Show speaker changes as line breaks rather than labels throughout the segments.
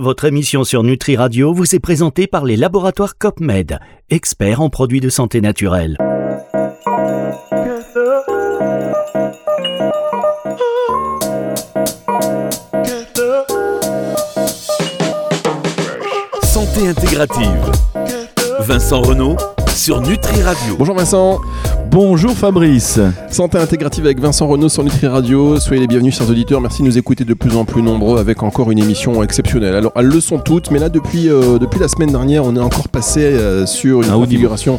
Votre émission sur Nutri Radio vous est présentée par les laboratoires COPMED, experts en produits de santé naturelle. Santé intégrative. Vincent Renault sur Nutri Radio.
Bonjour Vincent.
Bonjour Fabrice.
Santé intégrative avec Vincent Renault sur Nutri Radio. Soyez les bienvenus, chers auditeurs. Merci de nous écouter de plus en plus nombreux avec encore une émission exceptionnelle. Alors, elles le sont toutes, mais là, depuis, euh, depuis la semaine dernière, on est encore passé euh, sur une configuration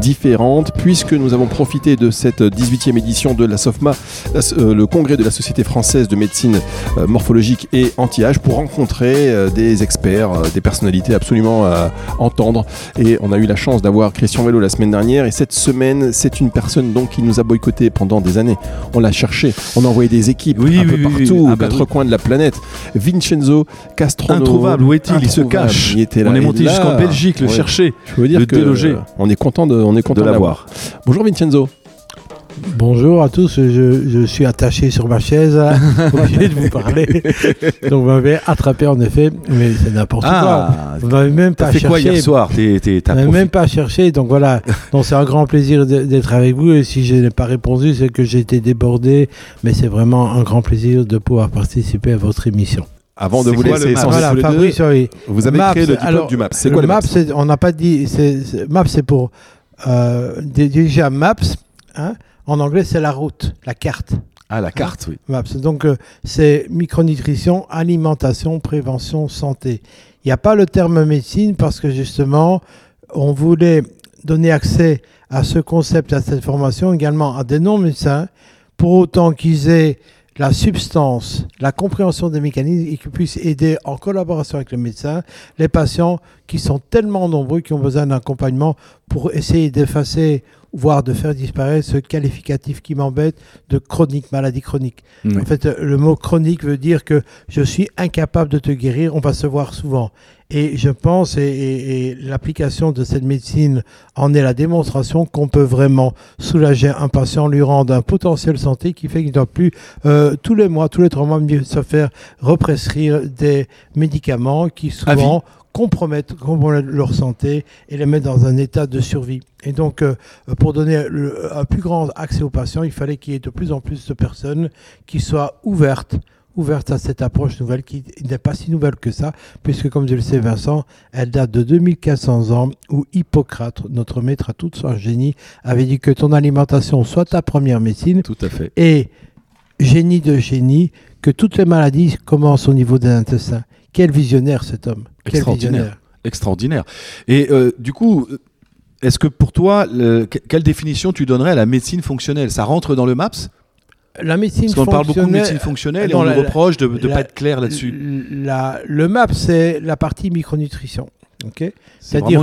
différente, puisque nous avons profité de cette 18e édition de la SOFMA, euh, le congrès de la Société française de médecine morphologique et anti-âge, pour rencontrer des experts, des personnalités absolument à entendre. Et on a eu la chance d'avoir Christian Vélo la semaine dernière, et cette semaine, c'est une personne donc qui nous a boycotté pendant des années. On l'a cherché, on a envoyé des équipes un peu partout, aux ah bah quatre coins de la planète. Vincenzo Castrono.
Introuvable, où est-il? Il se cache. on est monté jusqu'en Belgique le chercher,
Je veux dire le que On est content de, on est content de l'avoir. Bonjour Vincenzo.
Bonjour à tous, je, suis attaché sur ma chaise, obligé de vous parler. Donc vous m'avez attrapé en effet, mais c'est n'importe
ah,
quoi. Vous m'avez même pas cherché.
quoi hier soir Vous
m'avez même pas cherché, donc voilà. donc c'est un grand plaisir d'être avec vous. Et si je n'ai pas répondu, c'est que j'ai été débordé, mais c'est vraiment un grand plaisir de pouvoir participer à votre émission.
Avant de vous laisser
voilà, Fabrice, oui.
vous avez créé le diplôme du MAPS.
C'est quoi le MAPS, On n'a pas dit. MAPS, c'est pour euh, déjà MAPS. Hein, en anglais, c'est la route, la carte.
Ah, la carte, oui.
Donc, euh, c'est micronutrition, alimentation, prévention, santé. Il n'y a pas le terme médecine parce que justement, on voulait donner accès à ce concept, à cette formation également à des non-médecins, pour autant qu'ils aient la substance, la compréhension des mécanismes et qu'ils puissent aider en collaboration avec les médecins les patients qui sont tellement nombreux qui ont besoin d'un accompagnement pour essayer d'effacer voire de faire disparaître ce qualificatif qui m'embête de chronique, maladie chronique. En fait, le mot chronique veut dire que je suis incapable de te guérir, on va se voir souvent. Et je pense, et, l'application de cette médecine en est la démonstration qu'on peut vraiment soulager un patient, lui rendre un potentiel santé qui fait qu'il ne doit plus euh, tous les mois, tous les trois mois, se faire represcrire des médicaments qui souvent compromettent, leur santé et les mettre dans un état de survie. Et donc, euh, pour donner un plus grand accès aux patients, il fallait qu'il y ait de plus en plus de personnes qui soient ouvertes ouvertes à cette approche nouvelle qui n'est pas si nouvelle que ça, puisque comme je le sais Vincent, elle date de 2400 ans où Hippocrate, notre maître à tout son génie, avait dit que ton alimentation soit ta première médecine.
Tout à fait.
Et génie de génie, que toutes les maladies commencent au niveau des intestins. Quel visionnaire cet homme.
Extraordinaire. Extraordinaire. Et euh, du coup, est-ce que pour toi, quelle définition tu donnerais à la médecine fonctionnelle? Ça rentre dans le MAPS?
La médecine Parce
qu'on parle beaucoup de médecine fonctionnelle et on nous reproche de ne pas être clair là-dessus.
le MAPS, c'est la partie micronutrition. C'est-à-dire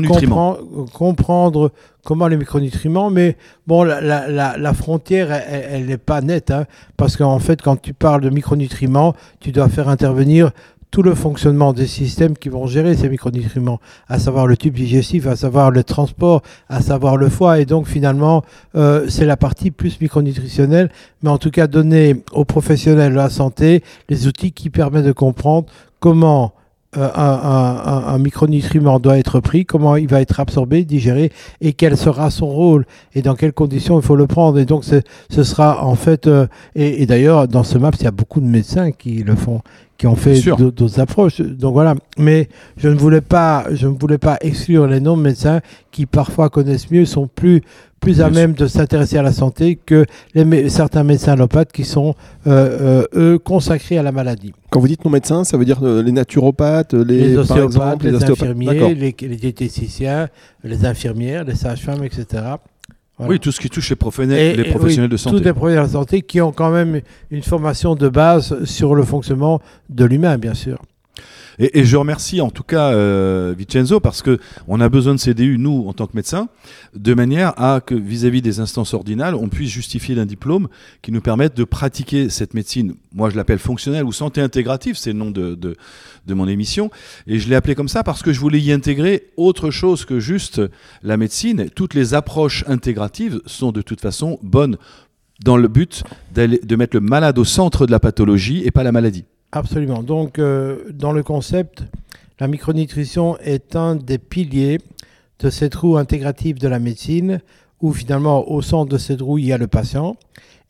comprendre comment les micronutriments, mais bon, la, frontière, elle n'est pas nette, hein, parce qu'en fait, quand tu parles de micronutriments, tu dois faire intervenir tout le fonctionnement des systèmes qui vont gérer ces micronutriments, à savoir le tube digestif, à savoir le transport, à savoir le foie. Et donc finalement, euh, c'est la partie plus micronutritionnelle, mais en tout cas donner aux professionnels de la santé les outils qui permettent de comprendre comment euh, un, micronutriment doit être pris, comment il va être absorbé, digéré et quel sera son rôle et dans quelles conditions il faut le prendre. Et donc ce sera en fait, euh, et, d'ailleurs dans ce MAPS, il y a beaucoup de médecins qui le font, qui ont fait d'autres approches. Donc voilà. Mais je ne voulais pas, je ne voulais pas exclure les non-médecins qui parfois connaissent mieux, sont plus plus à même de s'intéresser à la santé que les, certains médecins allopathes qui sont, euh, euh, eux, consacrés à la maladie.
Quand vous dites non-médecins, ça veut dire euh, les naturopathes, les,
les ostéopathes, les, infirmiers, les, les diététiciens, les infirmières, les sages-femmes, etc.
Oui, tout ce qui touche les professionnels, les professionnels de santé.
Tous les professionnels de santé qui ont quand même une formation de base sur le fonctionnement de l'humain, bien sûr.
Et, je remercie en tout cas euh, Vincenzo parce que on a besoin de CDU nous en tant que médecins de manière à que vis-à-vis des instances ordinales on puisse justifier d'un diplôme qui nous permette de pratiquer cette médecine. Moi je l'appelle fonctionnelle ou santé intégrative, c'est le nom de, de, de mon émission et je l'ai appelé comme ça parce que je voulais y intégrer autre chose que juste la médecine. Toutes les approches intégratives sont de toute façon bonnes dans le but de mettre le malade au centre de la pathologie et pas la maladie.
Absolument. Donc, euh, dans le concept, la micronutrition est un des piliers de cette roue intégrative de la médecine, où finalement, au centre de cette roue, il y a le patient,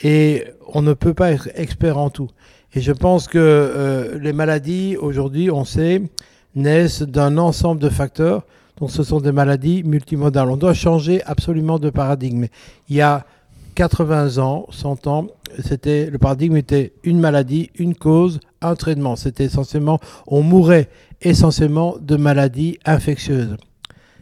et on ne peut pas être expert en tout. Et je pense que euh, les maladies, aujourd'hui, on sait, naissent d'un ensemble de facteurs. Donc, ce sont des maladies multimodales. On doit changer absolument de paradigme. Il y a 80 ans, 100 ans, c'était le paradigme était une maladie, une cause, un traitement. C'était essentiellement, on mourait essentiellement de maladies infectieuses.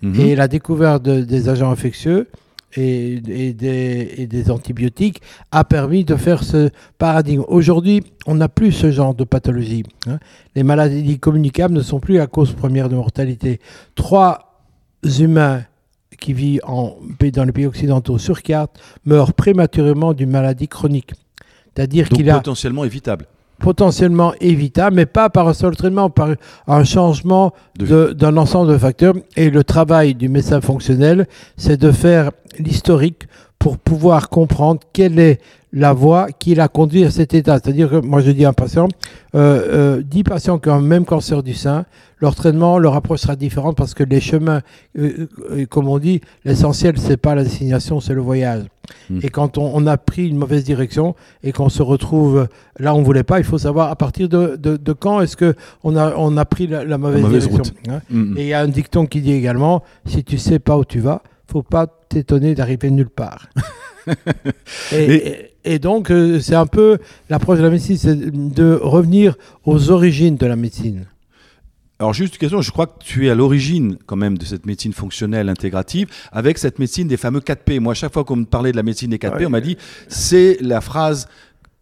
Mhm.
Et la découverte de- des agents infectieux et, et des, et des antibiotiques a permis de faire ce paradigme. Aujourd'hui, on n'a plus ce genre de pathologie. hein. Les maladies communicables ne sont plus la cause première de mortalité. Trois humains qui vivent en, dans les pays occidentaux sur quatre meurent prématurément d'une maladie chronique. C'est-à-dire qu'il a
potentiellement évitable.
Potentiellement évitable, mais pas par un seul traitement, par un changement d'un ensemble de facteurs. Et le travail du médecin fonctionnel, c'est de faire l'historique pour pouvoir comprendre quelle est la voie qui l'a conduit à cet état. C'est-à-dire que moi je dis à un patient, euh, euh, 10 patients qui ont un même cancer du sein, leur traitement, leur approche sera différente parce que les chemins, euh, euh, comme on dit, l'essentiel c'est pas la destination, c'est le voyage.
Mm.
Et quand on, on a pris une mauvaise direction et qu'on se retrouve là où on voulait pas, il faut savoir à partir de, de, de quand est-ce que on a, on a pris la, la mauvaise,
mauvaise
direction. hein.
Mhm.
Et il y a un dicton qui dit également, si tu sais pas où tu vas, faut pas t'étonner d'arriver nulle part. et, et- et donc, euh, c'est un peu l'approche de la médecine, c'est de revenir aux origines de la médecine.
Alors juste une question, je crois que tu es à l'origine quand même de cette médecine fonctionnelle intégrative avec cette médecine des fameux 4P. Moi, à chaque fois qu'on me parlait de la médecine des 4P,
Ouais.
on m'a dit c'est la phrase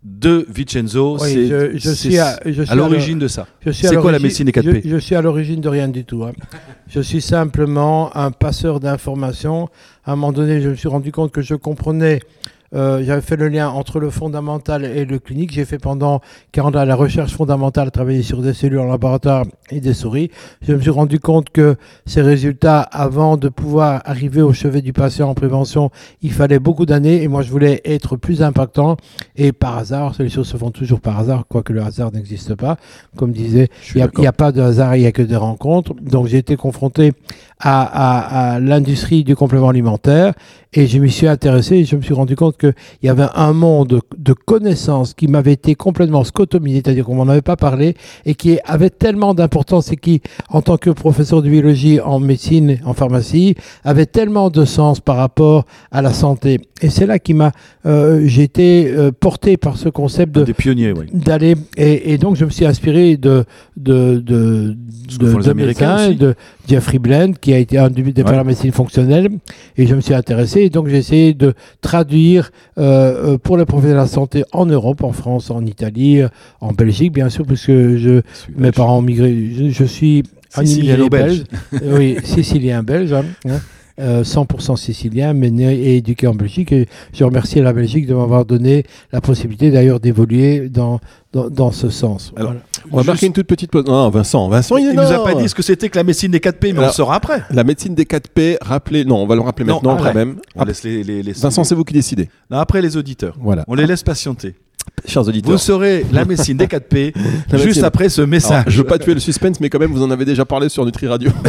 de Vincenzo,
Oui,
c'est
je, je
c'est
suis à, je suis
à l'origine de ça.
Je suis à
C'est quoi la
l'origine-
médecine des 4P
je, je suis à l'origine de rien du tout. hein. Je suis simplement un passeur d'informations. À un moment donné, je me suis rendu compte que je comprenais. Euh, J'avais fait le lien entre le fondamental et le clinique. J'ai fait pendant 40 ans la recherche fondamentale, travailler sur des cellules en laboratoire et des souris. Je me suis rendu compte que ces résultats, avant de pouvoir arriver au chevet du patient en prévention, il fallait beaucoup d'années. Et moi, je voulais être plus impactant. Et par hasard, les choses se font toujours par hasard, quoique le hasard n'existe pas. Comme disait il n'y a, a pas de hasard, il n'y a que des rencontres. Donc j'ai été confronté à, à- à l'industrie du complément alimentaire et je m'y suis intéressé et je me suis rendu compte qu'il y avait un monde de, connaissances qui m'avait été complètement scotomisé, c'est-à-dire qu'on m'en avait pas parlé et qui avait tellement d'importance et qui, en tant que professeur de biologie en médecine, en pharmacie, avait tellement de sens par rapport à la santé. Et c'est là qui m'a, euh, j'ai été euh, porté par ce concept de,
Des pionniers, oui.
d'aller et, et donc je me suis inspiré de de de de, de médecins, de Jeffrey Blend qui a été un des
Ouais.
de la médecine fonctionnelle et je me suis intéressé et donc j'ai essayé de traduire euh, euh, pour les professionnels de la santé en Europe, en France, en Italie, euh, en Belgique bien sûr puisque je mes parents ont migré je, je suis
Siciliano-belge.
belge. oui, sicilien belge. hein, hein. Euh, 100% sicilien, mais né et éduqué en Belgique. Et je remercie la Belgique de m'avoir donné la possibilité d'ailleurs d'évoluer dans, dans, dans ce sens.
Alors,
Voilà.
On va marquer une toute petite pause. Non, Vincent, Vincent, il,
Il nous a pas dit ce que c'était que la médecine des 4P, mais on le saura après.
La médecine des 4P, rappelez. Non, on va le rappeler
Non,
maintenant
après.
quand même.
On laisse les, les, les-
Vincent, c'est vous qui décidez.
Non, après les auditeurs.
Voilà.
On les laisse patienter.
Chers auditeurs.
Vous saurez la médecine des 4P
La
juste
médecine-
après ce
Alors,
message.
je veux pas tuer le suspense, mais quand même, vous en avez déjà parlé sur Nutri Radio.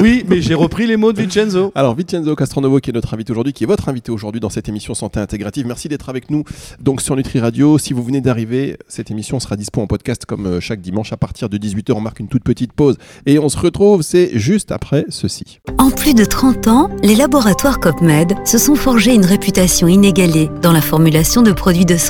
Oui, mais j'ai repris les mots de Vincenzo.
Alors, Vincenzo Castronovo, qui est notre invité aujourd'hui, qui est votre invité aujourd'hui dans cette émission Santé Intégrative. Merci d'être avec nous donc sur Nutri Radio. Si vous venez d'arriver, cette émission sera dispo en podcast comme euh, chaque dimanche à partir de 18h. On marque une toute petite pause et on se retrouve, c'est juste après ceci.
En plus de 30 ans, les laboratoires COPMED se sont forgés une réputation inégalée dans la formulation de produits de santé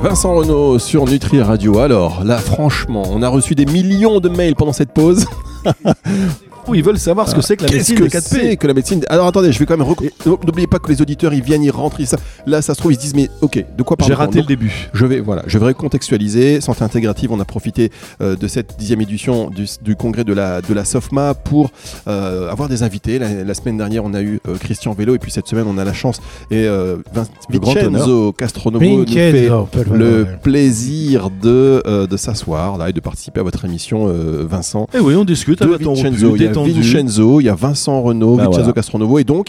Vincent Renault sur Nutri Radio. Alors, là, franchement, on a reçu des millions de mails pendant cette pause.
Ils veulent savoir ce que c'est que la
Qu'est-ce
médecine
que
des 4
c'est
P.
que la médecine Alors attendez, je vais quand même. rec- N'oubliez pas que les auditeurs, ils viennent, ils rentrent, ils là, ça se trouve, ils se disent, mais ok, de quoi parle
J'ai raté le début.
Je vais, voilà, je vais recontextualiser. Santé intégrative, on a profité euh, de cette dixième édition du, du congrès de la, de la SOFMA pour euh, avoir des invités. La, la semaine dernière, on a eu euh, Christian Vélo et puis cette semaine, on a la chance et euh, Vin- Vincenzo Castronovo nous fait
Vincenzo, peut le
plaisir de, euh, de s'asseoir là et de participer à votre émission, euh, Vincent.
Eh oui, on discute
De
ton
Vincenzo, il y a
détendu.
Vincenzo, il y a Vincent Renault,
Bah
Vincenzo
voilà.
Castronovo et donc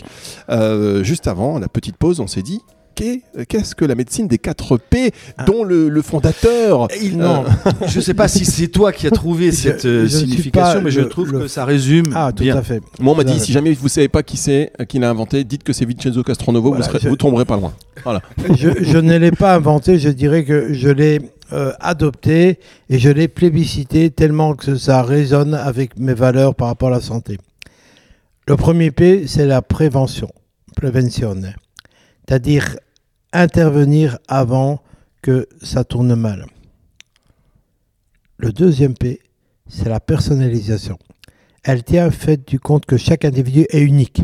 euh, juste avant la petite pause, on s'est dit qu'est- qu'est-ce que la médecine des 4 P dont le, le fondateur
Il- non, je sais pas si c'est toi qui as trouvé
Je-
cette euh,
je ne
signification, mais je
le-
trouve
le-
que ça résume
Ah, tout
bien.
à fait.
Moi, on m'a dit si jamais vous savez pas qui c'est euh, qui l'a inventé, dites que c'est Vincenzo Castronovo,
Voilà,
vous, serez-
je-
vous tomberez pas loin. Voilà.
je, je ne l'ai pas inventé, je dirais que je l'ai euh, adopté et je l'ai plébiscité tellement que ça résonne avec mes valeurs par rapport à la santé. Le premier P, c'est la prévention, prévention, c'est-à-dire intervenir avant que ça tourne mal. Le deuxième P, c'est la personnalisation. Elle tient fait du compte que chaque individu est unique.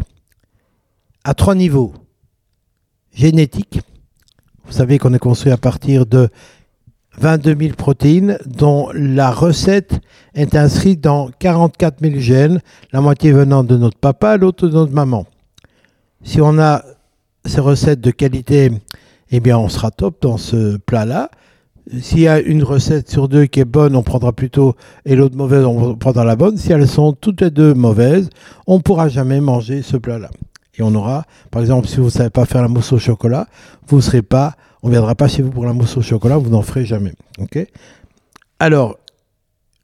À trois niveaux. Génétique, vous savez qu'on est construit à partir de 22 000 protéines dont la recette est inscrite dans 44 000 gènes, la moitié venant de notre papa, l'autre de notre maman. Si on a ces recettes de qualité, eh bien on sera top dans ce plat-là. S'il y a une recette sur deux qui est bonne, on prendra plutôt, et l'autre mauvaise, on prendra la bonne. Si elles sont toutes les deux mauvaises, on ne pourra jamais manger ce plat-là. Et on aura, par exemple, si vous ne savez pas faire la mousse au chocolat, vous serez pas, on ne viendra pas chez vous pour la mousse au chocolat, vous n'en ferez jamais. Ok? Alors,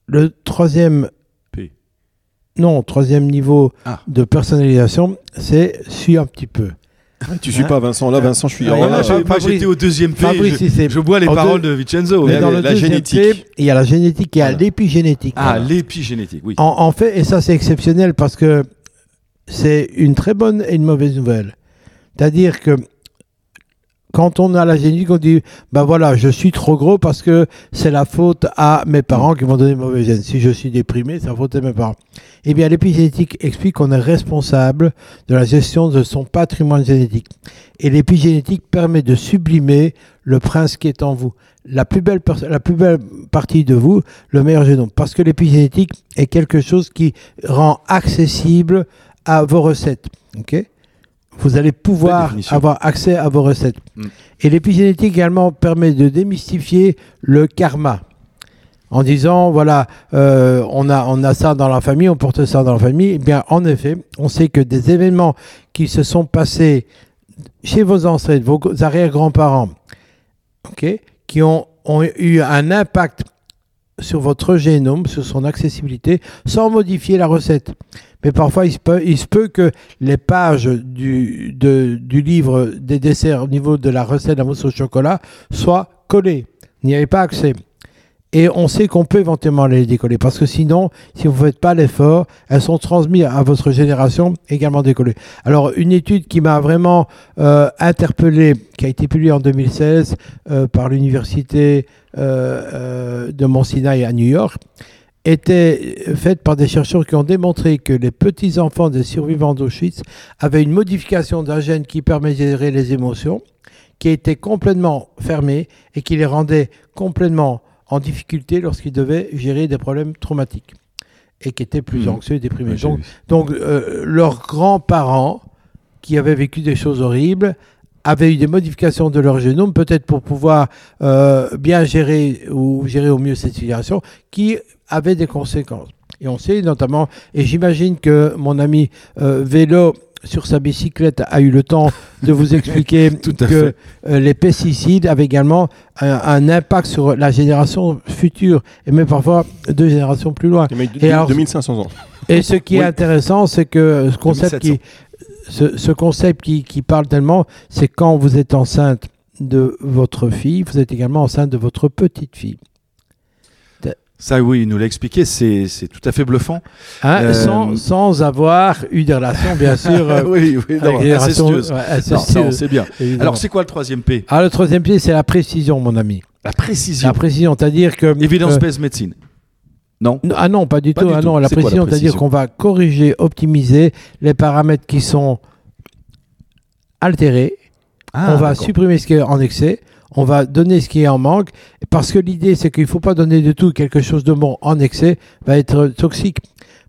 le troisième,
P.
non, troisième niveau
Ah.
de personnalisation, c'est suis un petit peu.
Tu suis
Hein
pas Vincent là, Vincent, je suis.
Ah,
là,
Fabrice-
j'étais au deuxième P.
Fabrice,
je, bois les
en
paroles
deux-
de Vincenzo.
Mais
la-
dans le
la
deuxième
génétique.
P, il y a la génétique, il y a l'épigénétique.
Ah,
Voilà.
l'épigénétique, oui.
En, en fait, et ça c'est exceptionnel parce que c'est une très bonne et une mauvaise nouvelle. C'est-à-dire que quand on a la génétique, on dit ben voilà, je suis trop gros parce que c'est la faute à mes parents qui m'ont donné mauvais gènes. Si je suis déprimé, c'est la faute à mes parents. Eh bien, l'épigénétique explique qu'on est responsable de la gestion de son patrimoine génétique. Et l'épigénétique permet de sublimer le prince qui est en vous. La plus belle, la plus belle partie de vous, le meilleur génome. Parce que l'épigénétique est quelque chose qui rend accessible à vos recettes. ok? Vous allez pouvoir avoir accès à vos recettes.
Mm.
Et l'épigénétique également permet de démystifier le karma. En disant, voilà, euh, on, a, on a ça dans la famille, on porte ça dans la famille. Eh bien, en effet, on sait que des événements qui se sont passés chez vos ancêtres, vos arrière-grands-parents, ok, qui ont, ont eu un impact sur votre génome, sur son accessibilité, sans modifier la recette. Mais parfois, il se peut, que les pages du, du livre des desserts au niveau de la recette de la mousse au chocolat soient collées. N'y avez pas accès. Et on sait qu'on peut éventuellement les décoller parce que sinon, si vous ne faites pas l'effort, elles sont transmises à votre génération également décollées. Alors, une étude qui m'a vraiment euh, interpellé, qui a été publiée en 2016 euh, par l'université euh, euh, de Mont Sinai à New York, était faite par des chercheurs qui ont démontré que les petits-enfants des survivants d'Auschwitz avaient une modification d'un gène qui permet de les émotions, qui était complètement fermé et qui les rendait complètement en difficulté lorsqu'ils devaient gérer des problèmes traumatiques et qui étaient plus
Mhm.
anxieux et déprimés. Donc, donc euh, leurs grands-parents, qui avaient vécu des choses horribles, avaient eu des modifications de leur génome, peut-être pour pouvoir euh, bien gérer ou gérer au mieux cette situation, qui avaient des conséquences. Et on sait notamment, et j'imagine que mon ami euh, Vélo sur sa bicyclette a eu le temps de vous expliquer que euh, les pesticides avaient également un, un impact sur la génération future et même parfois deux générations plus loin. Et alors-
2500 ans.
Et ce qui est intéressant, c'est que ce concept,
2700.
qui, ce, ce concept qui, qui parle tellement, c'est quand vous êtes enceinte de votre fille, vous êtes également enceinte de votre petite fille.
Ça, oui, il nous l'a expliqué, c'est c'est tout à fait bluffant.
Hein,
Euh,
sans, sans avoir eu des relations, bien sûr. euh,
oui, oui,
ouais,
Non,
incestueuses,
sait bien.
évidemment.
Alors, c'est quoi le troisième P?
Alors, le troisième pied, c'est la précision, mon ami.
La précision.
La précision, c'est-à-dire que.
Évidence
euh,
médecine. Non?
Ah non, pas du
Pas
tout.
du
Ah
tout.
non, la
C'est
précision, c'est-à-dire qu'on va corriger, optimiser les paramètres qui sont altérés.
Ah,
on va supprimer ce qui est en excès. On va donner ce qui est en manque. Parce que l'idée, c'est qu'il ne faut pas donner de tout. Quelque chose de bon en excès va être toxique.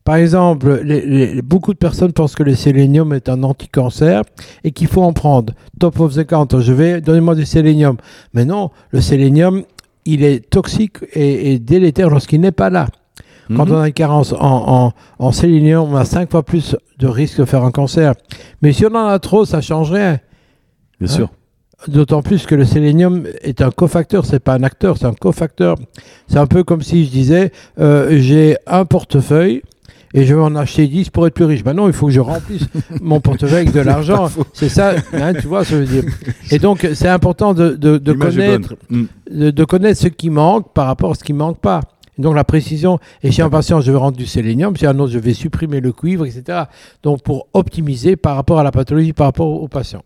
Par exemple, les- les- beaucoup de personnes pensent que le sélénium est un anticancer et qu'il faut en prendre. Top of the counter, je vais, donnez-moi du sélénium. Mais non, le sélénium, il est toxique et, et délétère lorsqu'il n'est pas là. Quand
Mhm.
on a une carence en, en, en sélénium, on a 5 fois plus de risque de faire un cancer. Mais si on en a trop, ça change rien.
Bien sûr.
D'autant plus que le sélénium est un cofacteur, c'est pas un acteur, c'est un cofacteur. C'est un peu comme si je disais euh, j'ai un portefeuille et je vais en acheter 10 pour être plus riche. Ben non, il faut que je remplisse mon portefeuille avec de l'argent. C'est ça, hein, tu vois, ça veut dire. Et donc, c'est important de, de, de connaître,
Mm.
de, de connaître ce qui manque par rapport à ce qui manque pas. Donc la précision, et chez un patient, je vais rendre du sélénium, chez un autre, je vais supprimer le cuivre, etc. Donc pour optimiser par rapport à la pathologie, par rapport au patient.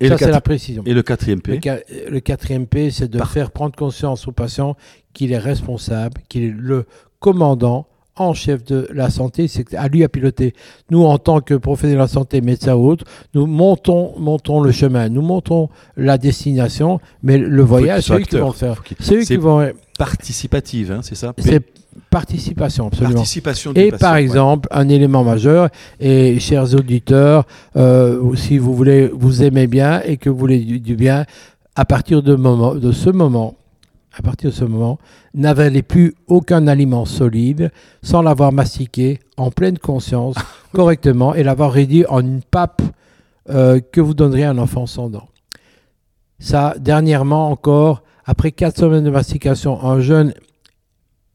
Et,
ça,
le
c'est la précision.
et le quatrième P
le quatrième P, c'est de
Par-
faire prendre conscience au patient qu'il est responsable, qu'il est le commandant en chef de la santé, c'est à lui à piloter. Nous, en tant que professionnels de la santé, médecins ou autres, nous montons, montons le chemin, nous montons la destination, mais le voyage, c'est eux qui vont faire. C'est eux
c'est
qui vont.
participative, hein, c'est ça?
C'est participation, absolument.
Participation
Et
patient,
par
ouais.
exemple, un élément majeur, et chers auditeurs, euh, si vous voulez, vous aimez bien et que vous voulez du, du bien, à partir de, moment, de ce moment, à partir de ce moment, n'avalez plus aucun aliment solide sans l'avoir mastiqué en pleine conscience, correctement, et l'avoir réduit en une pape euh, que vous donneriez à un enfant sans dents. Ça, dernièrement encore, après quatre semaines de mastication, un jeune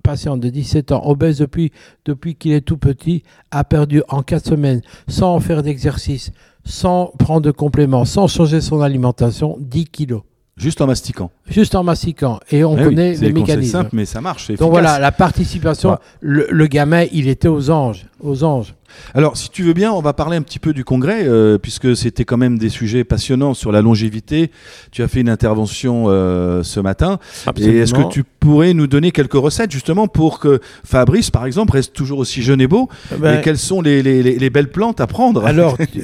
patient de 17 ans, obèse depuis, depuis qu'il est tout petit, a perdu en 4 semaines, sans faire d'exercice, sans prendre de compléments, sans changer son alimentation, 10 kilos.
Juste en mastiquant.
Juste en mastiquant. Et on
Eh oui,
connaît
c'est
les
des conseils
mécanismes.
simples, mais ça marche. c'est
Donc
efficace.
voilà, la participation, le, le gamin, il était aux anges. Aux anges.
Alors, si tu veux bien, on va parler un petit peu du congrès, euh, puisque c'était quand même des sujets passionnants sur la longévité. Tu as fait une intervention euh, ce matin. Et est-ce que tu pourrais nous donner quelques recettes justement pour que Fabrice, par exemple, reste toujours aussi jeune et beau?
Ben,
Et quelles sont les, les- les- les belles plantes à prendre?
Alors, tu,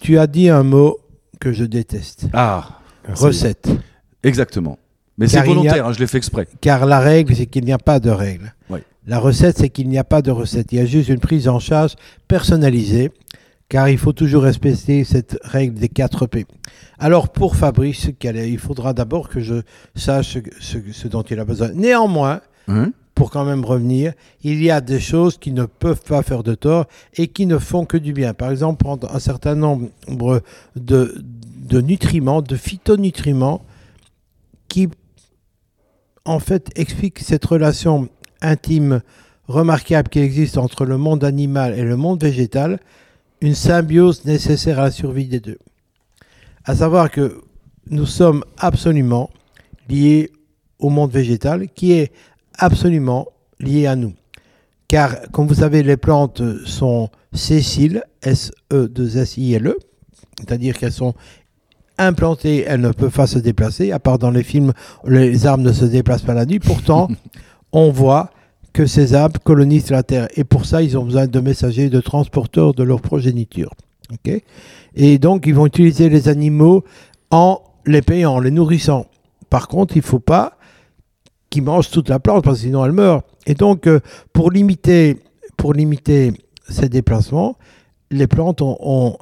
tu as dit un mot que je déteste.
Ah,
Recette.
exactement. Mais c'est
a-
volontaire, hein, je l'ai fait exprès.
Car la règle, c'est qu'il n'y a pas de règle. La recette, c'est qu'il n'y a pas de recette. Il y a juste une prise en charge personnalisée, car il faut toujours respecter cette règle des 4 P. Alors, pour Fabrice, il faudra d'abord que je sache ce, dont il a besoin. Néanmoins,
Hein?
pour quand même revenir, il y a des choses qui ne peuvent pas faire de tort et qui ne font que du bien. Par exemple, prendre un certain nombre de, de nutriments, de phytonutriments, qui en fait expliquent cette relation intime remarquable qui existe entre le monde animal et le monde végétal, une symbiose nécessaire à la survie des deux. À savoir que nous sommes absolument liés au monde végétal qui est absolument lié à nous. Car, comme vous savez, les plantes sont sessiles, S-E-2-S-I-L-E, c'est-à-dire qu'elles sont implantées, elles ne peuvent pas se déplacer, à part dans les films, les arbres ne se déplacent pas la nuit. Pourtant, on voit que ces arbres colonisent la Terre. Et pour ça, ils ont besoin de messagers, de transporteurs de leur progéniture. Et donc, ils vont utiliser les animaux en les payant, en les nourrissant. Par contre, il ne faut pas qu'ils mangent toute la plante, parce que sinon elle meurt. Et donc, euh, pour, limiter, ces déplacements, les plantes ont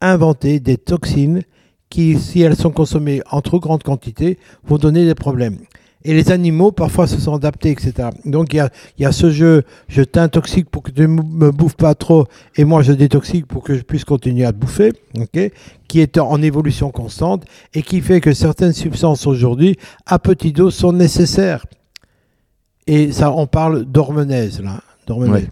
inventé des toxines qui, si elles sont consommées en trop grande quantité, vont donner des problèmes. Et les animaux, parfois, se sont adaptés, etc. Donc, il y a, il y a ce jeu, je t'intoxique pour que tu ne me bouffes pas trop, et moi, je détoxique pour que je puisse continuer à te bouffer, ok qui est en évolution constante, et qui fait que certaines substances aujourd'hui, à petite dose, sont nécessaires. Et ça, on parle d'hormonèse, là. d'hormonèse.
Ouais.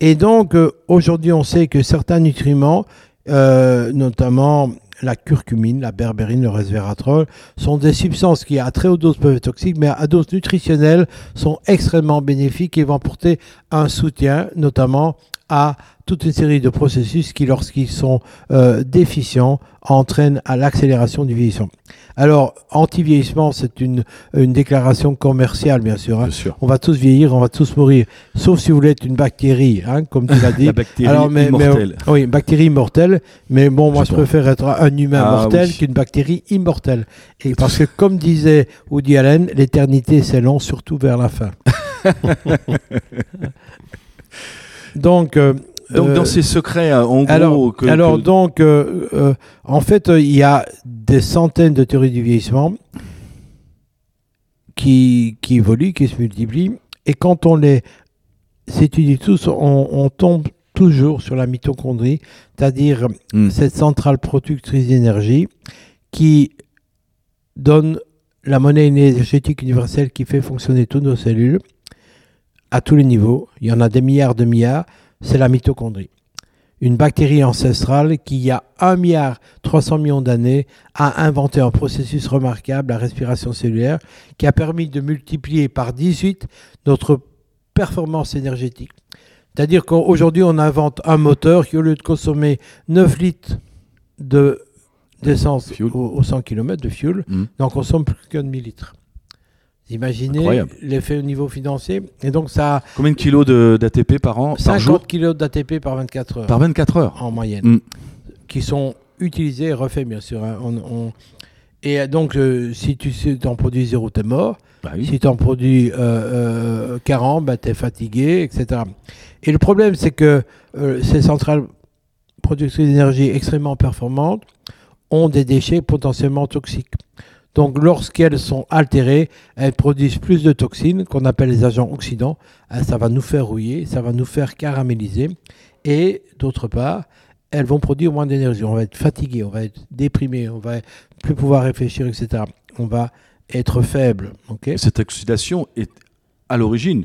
Et donc, euh, aujourd'hui, on sait que certains nutriments, euh, notamment la curcumine, la berbérine, le resveratrol, sont des substances qui, à très haute dose, peuvent être toxiques, mais à dose nutritionnelle, sont extrêmement bénéfiques et vont apporter un soutien, notamment à toute une série de processus qui, lorsqu'ils sont euh, déficients, entraînent à l'accélération du vieillissement. Alors, anti-vieillissement, c'est une, une déclaration commerciale, bien sûr. hein.
Bien sûr.
On va tous vieillir, on va tous mourir, sauf si vous voulez être une bactérie, hein, comme tu l'as dit.
La bactérie
Alors, mais- mais-
immortelle.
oui, une bactérie immortelle, mais bon, moi
Je
préfère être un humain
Ah,
mortel
oui.
qu'une bactérie immortelle. Et parce que, comme disait Woody Allen, l'éternité c'est long, surtout vers la fin. donc, euh,
Donc,
euh,
dans ces secrets, euh, en gros,
alors,
que,
alors
que-
donc, euh, euh, en fait, euh, il y a des centaines de théories du vieillissement qui, qui évoluent, qui se multiplient. Et quand on les étudie tous, on, on tombe toujours sur la mitochondrie, c'est-à-dire
Hmm.
cette centrale productrice d'énergie qui donne la monnaie énergétique universelle qui fait fonctionner toutes nos cellules à tous les niveaux. Il y en a des milliards de milliards. C'est la mitochondrie. Une bactérie ancestrale qui, il y a 1 milliard 300 millions d'années, a inventé un processus remarquable, la respiration cellulaire, qui a permis de multiplier par 18 notre performance énergétique. C'est-à-dire qu'aujourd'hui, on invente un moteur qui, au lieu de consommer 9 litres de d'essence au, au 100 km de fuel,
Hmm.
n'en consomme plus qu'un demi-litre. Vous Imaginez l'effet au niveau financier. Et donc, ça
Combien de kilos d'ATP par an, par
50
jour
kg d'ATP par 24 heures
Par 24 heures.
en moyenne,
Mm.
qui sont utilisés et refaits, bien sûr. hein. On- on- Et donc, euh, si tu en produis zéro, t'es mort.
Bah oui.
Si tu en produis euh, euh, 40, bah, tu es fatigué, etc. Et le problème, c'est que euh, ces centrales productrices d'énergie extrêmement performantes ont des déchets potentiellement toxiques. Donc, lorsqu'elles sont altérées, elles produisent plus de toxines qu'on appelle les agents oxydants. Ah, Ça va nous faire rouiller, ça va nous faire caraméliser. Et d'autre part, elles vont produire moins d'énergie. On va être fatigué, on va être déprimé, on va plus pouvoir réfléchir, etc. On va être faible.
Cette oxydation est à l'origine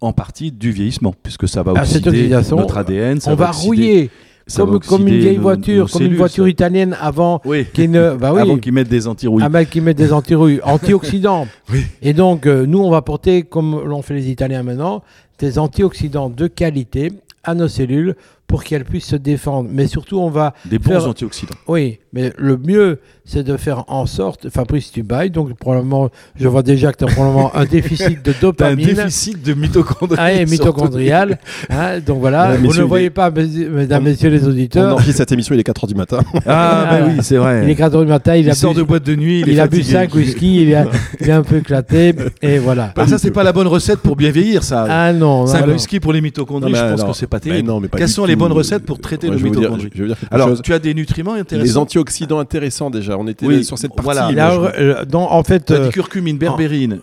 en partie du vieillissement, puisque ça va
Ah, cette
oxyder notre ADN. ça
on va rouiller comme, comme une vieille
nos-
voiture,
nos
comme une voiture
ça.
italienne avant
Oui.
qui ne. Bah oui.
Avant qu'ils mettent des anti-rouilles.
Ah bah, qui mettent des anti-rouilles, antioxydants.
Oui.
Et donc, euh, nous, on va porter, comme l'ont fait les Italiens maintenant, des antioxydants de qualité à nos cellules pour qu'elles puissent se défendre. Mais surtout, on va
des bons
faire-
antioxydants.
Oui, mais le mieux, c'est de faire en sorte, Fabrice, tu bailles, donc probablement, je vois déjà que tu as probablement un déficit de
T'as un
dopamine.
déficit de mitochondries.
Ah, et mitochondrial. hein, donc voilà,
Mesdames,
vous ne le voyez pas, mes- mesdames,
On-
messieurs les
On
auditeurs.
enregistre cette émission, il est 4h du matin.
Ah, bah oui, c'est vrai.
Il est 4 heures du matin, il,
Il
a
sort
bu,
de boîte de nuit, il,
a bu
fatigué.
5 whisky, il, a- il est un peu éclaté, et voilà.
Ah, ça, c'est pas la bonne recette pour bien vieillir, ça.
Ah non,
5
non, non.
whisky pour les mitochondries, je pense que c'est pas terrible. Quelles sont les
tout.
bonnes recettes pour traiter
Ouais,
le mitochondrie Alors,
chose.
tu as des nutriments intéressants.
Les antioxydants intéressants déjà. On était
Oui,
sur cette partie.
voilà.
Je-
euh, donc, en fait,
Tu as
euh,
du curcumine, berbérine,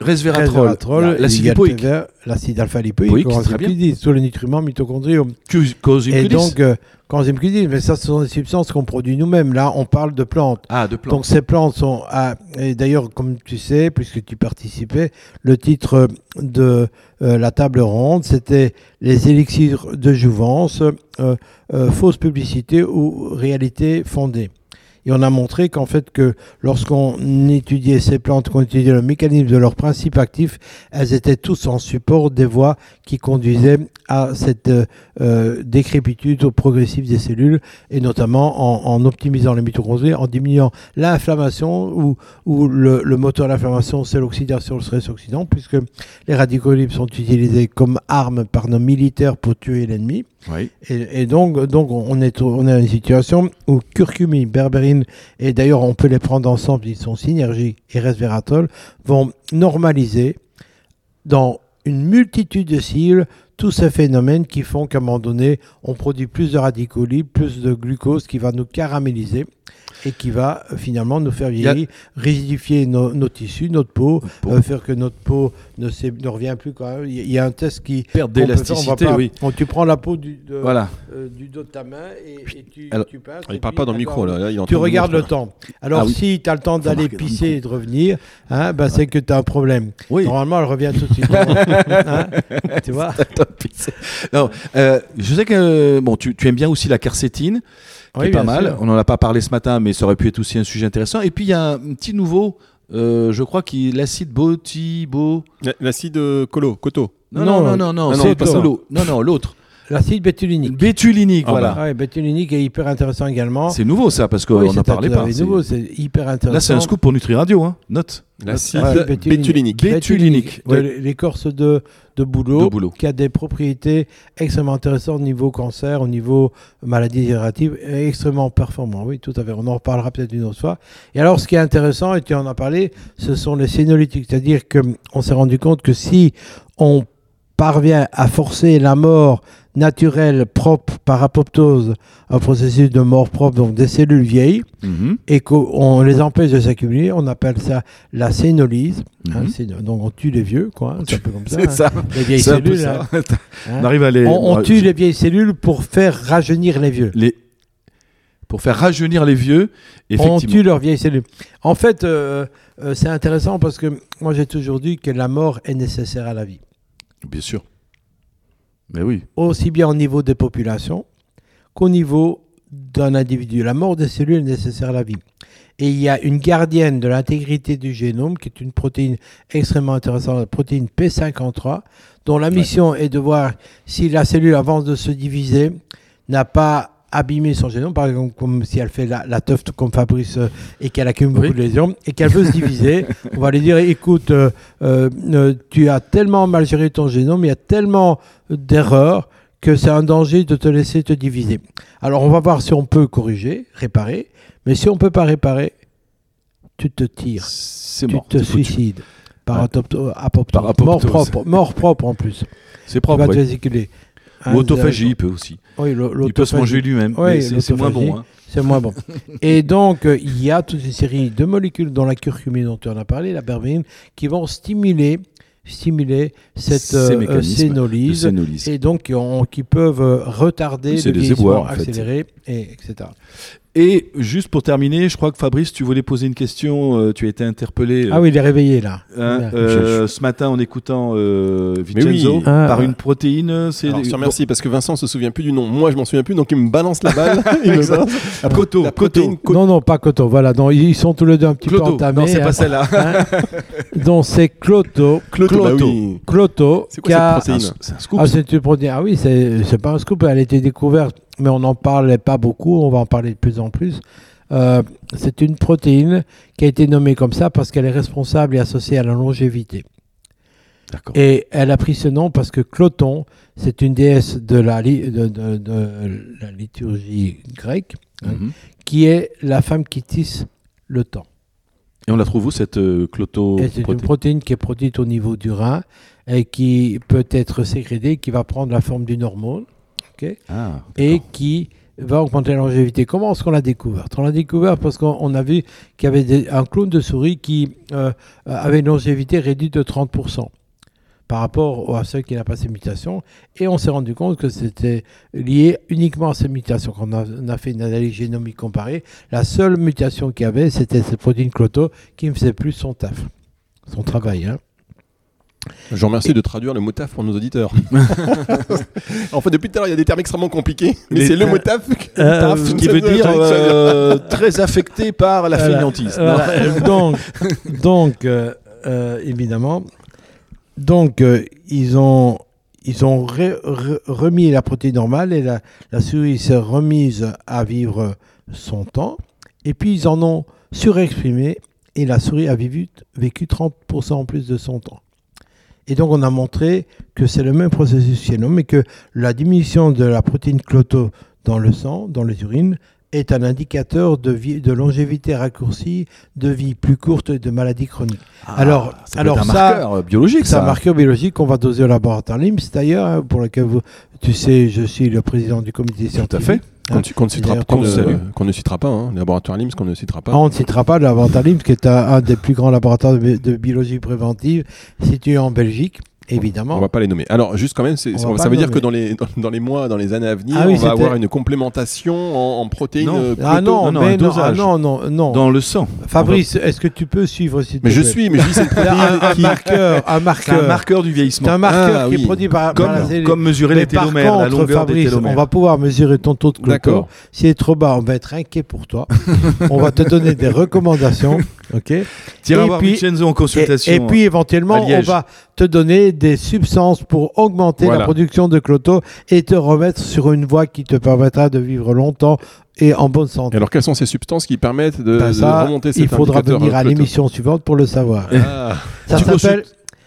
resveratrol,
resveratrol,
l'acide lipoïque,
l'acide alpha-lipoïque,
Lipoïque,
coenzyme
très bien.
Q10, tous les nutriments mitochondriaux. Et
Q10.
donc, euh, Q10, mais ça, ce sont des substances qu'on produit nous-mêmes. Là, on parle de plantes.
ah, de plantes.
Donc ces plantes sont, à- et d'ailleurs comme tu sais, puisque tu participais, le titre de euh, la table ronde, c'était les élixirs de jouvence, euh, euh, fausse publicité ou réalité fondée. Et on a montré qu'en fait que lorsqu'on étudiait ces plantes, qu'on étudiait le mécanisme de leurs principes actifs, elles étaient tous en support des voies qui conduisaient à cette euh, décrépitude progressive des cellules, et notamment en, en optimisant les mitochondries, en diminuant l'inflammation, ou, ou le, le moteur de l'inflammation, c'est l'oxydation, le stress oxydant, puisque les radicaux libres sont utilisés comme armes par nos militaires pour tuer l'ennemi.
Oui.
Et, et donc, donc on est on est dans une situation où curcumine, berbérine, et d'ailleurs on peut les prendre ensemble, ils sont synergie et resveratrol, vont normaliser dans une multitude de cibles tous ces phénomènes qui font qu'à un moment donné, on produit plus de radicaux plus de glucose qui va nous caraméliser et qui va euh, finalement nous faire
y a-
vieillir, rigidifier nos, nos tissus, notre peau,
Peau.
euh, faire que notre peau ne, ne revient plus. Quand même. Il y a- il y a un test qui... Va
d'élasticité, oui.
on- tu prends la peau du, de-
Voilà.
euh, du dos de ta main et, et tu,
Alors,
tu passes.
Il
et
parle pas dans le micro là. là, il
Tu regardes le temps. Alors,
Ah oui.
si tu as le temps d'aller pisser et de revenir, hein, bah, c'est que tu as un problème.
Oui.
Normalement, elle revient tout de suite. Hein, tu vois
Non, euh, je sais que bon, tu, tu aimes bien aussi la qui
Oui,
est pas mal.
sûr.
On n'en a pas parlé ce matin, mais ça aurait pu être aussi un sujet intéressant. Et puis il y a un petit nouveau, euh, je crois, qui est l'acide botibo.
L'acide euh, colo, coto.
Non, non, non, non, non,
Ah non,
c'est
pas ça.
l'autre. Non, non, l'autre.
L'acide bétulinique.
Bétulinique,
Ah
voilà.
Ouais, bétulinique est hyper intéressant également.
C'est nouveau ça, parce qu'on
Oui,
n'en parlait pas. C'est-
nouveau, c'est hyper intéressant.
Là, c'est un scoop pour Nutri Radio, hein. note.
L'acide
Ouais,
bétulinique.
Bétulinique.
de
Ouais.
l'écorce de, de bouleau,
De bouleau.
qui a des propriétés extrêmement intéressantes au niveau cancer, au niveau maladie dégénérative, extrêmement performant. Oui, tout à fait. On en reparlera peut-être une autre fois. Et alors, ce qui est intéressant, et tu en as parlé, ce sont les sénolytiques. C'est-à-dire qu'on s'est rendu compte que si on parvient à forcer la mort naturelle propre par apoptose, un processus de mort propre, donc des cellules vieilles,
Mhm.
et qu'on les empêche de s'accumuler, on appelle ça la sénolyse. Hein,
Mhm.
c'est- donc on tue les vieux, quoi. hein, c'est un peu comme ça.
C'est
hein.
ça.
Les vieilles cellules.
ça.
hein, hein.
On arrive à les.
On, on tue les vieilles cellules pour faire rajeunir les vieux.
les- Pour faire rajeunir les vieux,
On
effectivement.
tue leurs vieilles cellules. En fait, euh, euh, c'est intéressant parce que moi j'ai toujours dit que la mort est nécessaire à la vie.
Bien sûr. Mais oui.
Aussi bien au niveau des populations qu'au niveau d'un individu. La mort des cellules est nécessaire à la vie. Et il y a une gardienne de l'intégrité du génome, qui est une protéine extrêmement intéressante, la protéine P53, dont la mission est de voir si la cellule, avant de se diviser, n'a pas abîmé son génome, par exemple comme si elle fait la, la teuf comme Fabrice euh, et qu'elle accumule
Oui.
beaucoup de lésions et qu'elle veut se diviser, on va lui dire écoute, euh, euh, tu as tellement mal géré ton génome, il y a tellement d'erreurs que c'est un danger de te laisser te diviser. Alors on va voir si on peut corriger, réparer, mais si on peut pas réparer, tu te tires, tu
mort.
te suicides. Par,
Ouais.
apoptose.
Par apoptose.
Mort propre, mort propre en plus.
C'est
Tu
propre.
vas te
ouais.
vésiculer.
Ou autophagie, il peut aussi.
Oui,
Il peut se manger lui-même.
Ouais,
mais c'est moins bon. hein.
C'est moins bon. Et donc, euh, il y a toute une série de molécules dans la curcumine dont tu en as parlé, la berberine, qui vont stimuler, stimuler cette
Ces
euh, et donc qui, ont- qui peuvent euh, retarder
Oui,
le vieillissement accéléré, et, etc.
Et juste pour terminer, je crois que Fabrice, tu voulais poser une question. euh, tu as été interpellé. euh,
Ah oui, il est réveillé là.
hein, euh, ce matin en écoutant euh, Vincenzo
oui.
Ah,
par
ah.
une protéine. C'est
Alors, remercie parce que Vincent se souvient plus du nom. Moi, je m'en souviens plus, donc il me balance la balle. il me balance. La
Coto,
la protéine co-
Non, non, pas Coto. Voilà, donc ils sont tous les deux un petit peu
Cloto.
entamés.
Non, c'est
hein.
pas celle-là.
Hein. donc c'est Cloto.
Cloto, bah
Cloto.
oui.
Cloto.
C'est quoi
a-
cette protéine
C'est un scoop.
Ah, c'est une protéine. Ah oui, c'est c'est pas un scoop. Elle a été découverte, mais on n'en parlait pas beaucoup. On va en parler de plus en plus. Euh, c'est une protéine qui a été nommée comme ça parce qu'elle est responsable et associée à la longévité.
D'accord.
Et elle a pris ce nom parce que Cloton, c'est une déesse de la, li- de, de- de la liturgie grecque, hein,
Mhm.
qui est la femme qui tisse le temps.
Et on la trouve où cette euh, cloto
Et c'est une
protéine?
protéine qui est produite au niveau du rein et qui peut être sécrétée, qui va prendre la forme d'une hormone
Ah,
et qui va augmenter la longévité. Comment est-ce qu'on l'a découvert On l'a découvert parce qu'on on a vu qu'il y avait des- un clone de souris qui euh, avait une longévité réduite de 30% par rapport à ceux qui n'a pas ces mutations. Et on s'est rendu compte que c'était lié uniquement à ces mutations. Quand on a, on a fait une analyse génomique comparée, la seule mutation qu'il y avait, c'était cette protéine cloto qui ne faisait plus son taf, son travail. hein.
Je vous remercie de traduire le mot taf pour nos auditeurs. en fait, depuis tout à l'heure, il y a des termes extrêmement compliqués, mais c'est le mot taf.
Euh,
Taf, qui veut dire euh, très affecté par la
Voilà.
fainéantise.
Voilà. Euh, donc, donc euh, évidemment, donc ils ont ils ont re- re- remis la protéine normale et la, la souris s'est remise à vivre son temps. Et puis ils en ont surexprimé et la souris a vécu, vécu 30% en plus de son temps. Et donc on a montré que c'est le même processus chez nous, mais que la diminution de la protéine cloto dans le sang, dans les urines, est un indicateur de, vie, de longévité raccourcie, de vie plus courte et de maladies chroniques.
Ah,
alors-
ça
alors
un
ça-
marqueur euh, biologique,
C'est un
ça.
marqueur biologique qu'on va doser au laboratoire LIMS d'ailleurs, hein, pour lequel vous, tu sais, je suis le président du comité scientifique.
fait.
Qu'on ne- qu'on ne citera, qu'on ne- pas, hein. laboratoire LIMS qu'on ne citera pas.
Ah, on ne citera pas le laboratoire LIMS, qui est un, un des plus grands laboratoires de, de biologie préventive situé en Belgique, évidemment.
On va pas les nommer. Alors, juste quand même, ça veut dire que dans les, dans, dans les mois, dans les années à venir,
Ah oui,
on va
c'était-
avoir une complémentation en, en protéines.
Non.
euh,
Ah non,
non, non,
mais
un
non, ah non, non, non.
Dans le sang.
Fabrice, est-ce que tu peux suivre te
Mais je suis, mais je dis c'est
un,
qui-
marqueur, un
C'est un
marqueur.
marqueur du
C'est
vieillissement.
un marqueur
Ah,
qui
oui.
est produit par, par la
Comme,
cellule.
comme mesurer
Mais
les
par
télomères, la
contre,
longueur
Fabrice,
des télomères.
on va pouvoir mesurer ton taux de.
D'accord.
S'il est trop bas, on va être inquiet pour toi. on va te donner des recommandations Ok. Et
voir
puis-
Vincenzo en
Et,
consultation.
et puis éventuellement, on va te donner des substances pour augmenter
Voilà.
la production de cloto et te remettre sur une voie qui te permettra de vivre longtemps et en bonne
Et
santé.
alors, quelles sont ces substances qui permettent de,
Ben
de
ça,
remonter cet
il faudra
indicateur
venir à l'émission suivante pour le savoir.
Ah.
Ça s'appelle,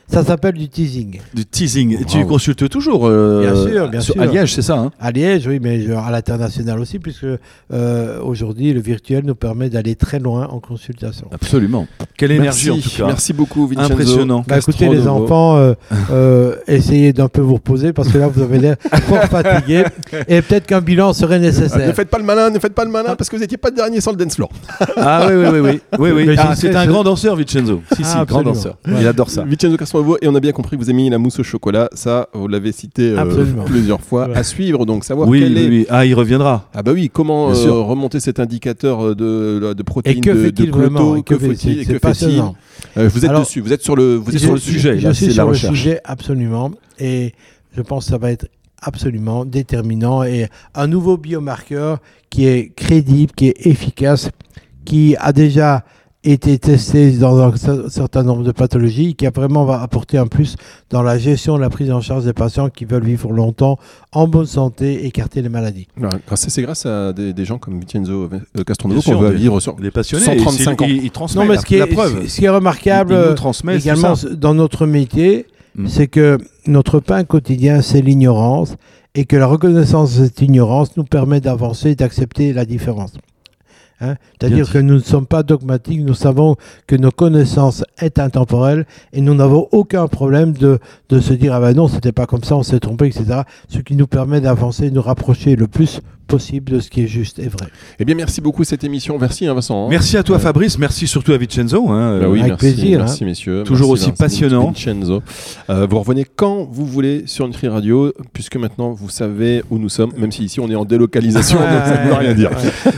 ça s'appelle du teasing.
du teasing. Et tu consultes toujours euh,
Bien sûr, bien
sur-
sûr.
à Liège, c'est ça hein?
À Liège, oui, mais à l'international aussi, puisque euh, aujourd'hui, le virtuel nous permet d'aller très loin en consultation.
Absolument. Quelle énergie
Merci,
en tout cas.
Merci beaucoup, Vincenzo.
Impressionnant.
Bah, écoutez, les enfants, euh, euh, essayez d'un peu vous reposer parce que là, vous avez l'air fort fatigué et peut-être qu'un bilan serait
Ah, ne
nécessaire.
faites pas le malin, ne faites pas le malin parce que vous n'étiez pas le dernier sur le dance floor.
Ah oui, oui, oui. oui. oui, oui. Ah, c'est un grand danseur, Vincenzo. Si, si,
Ah,
grand
absolument.
danseur.
Ouais.
Il adore ça.
Vincenzo Et on a bien compris que vous avez mis la mousse au chocolat. Ça, vous l'avez cité euh, plusieurs fois.
Ouais.
À suivre, donc, savoir
Oui,
quel
oui,
est.
oui. Ah, il reviendra.
Ah bah oui, comment euh, remonter cet indicateur euh, de, de
Et
protéines
que
de, de
fait-il
Cloto,
Et
Que
que fait-
faut-il
c'est-
et
c'est
que fait-il. Euh, Vous êtes
Alors,
dessus, vous êtes sur le, vous êtes sur le
je-
sujet.
Je,
là,
suis
c'est
sur
la
le
recherche.
sujet absolument et je pense que ça va être absolument déterminant et un nouveau biomarqueur qui est crédible, qui est efficace, qui a déjà été testé dans un cer- certain nombre de pathologies, qui a vraiment va apporter un plus dans la gestion de la prise en charge des patients qui veulent vivre longtemps, en bonne santé, écarter les maladies.
C'est grâce à des, des gens comme Vincenzo euh, Castronovo
Bien
qu'on va vivre sur.
Les passionnés.
135
il,
ans.
Il, il transmet
Non, mais
la,
ce qui,
la
est,
preuve.
ce qui est remarquable euh, également dans notre métier,
Mm.
c'est que notre pain quotidien, c'est l'ignorance et que la reconnaissance de cette ignorance nous permet d'avancer et d'accepter la différence. Hein C'est-à-dire que nous ne sommes pas dogmatiques, nous savons que nos connaissances est intemporelles et nous n'avons aucun problème de, de se dire ah ben non, c'était pas comme ça, on s'est trompé, etc. Ce qui nous permet d'avancer, de nous rapprocher le plus possible de ce qui est juste et vrai.
Eh bien, merci beaucoup cette émission. Merci, hein, Vincent. hein.
Merci à toi. Fabrice. Merci surtout à Vincenzo. hein.
Bah oui,
Avec
merci,
plaisir,
merci
hein.
messieurs.
Toujours
Merci
aussi passionnant.
Vincenzo. Euh, vous revenez quand vous voulez sur Nutri Radio, puisque maintenant vous savez où nous sommes, même si ici on est en délocalisation, donc ça ne veut rien dire.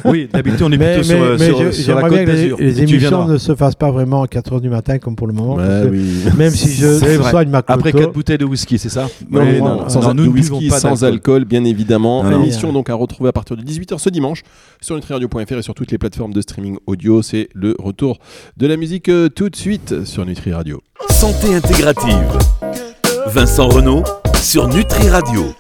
Oui, d'habitude, on est plutôt
mais-
sur,
mais
sur-
je-
sur la
j'aimerais
côte
bien que les, émissions ne se fassent pas vraiment à 4h du matin comme pour le moment.
Oui.
Même si je soigne ma
Après
cloto,
4 bouteilles de whisky, c'est ça
Non, mais non, sans,
non, nous
whisky,
pas
sans alcool, bien évidemment.
Non, non.
Émission donc à retrouver à partir de 18h ce dimanche sur nutriradio.fr et sur toutes les plateformes de streaming audio. C'est le retour de la musique euh, tout de suite sur Nutri Radio.
Santé intégrative. Vincent Renault sur Nutri Radio.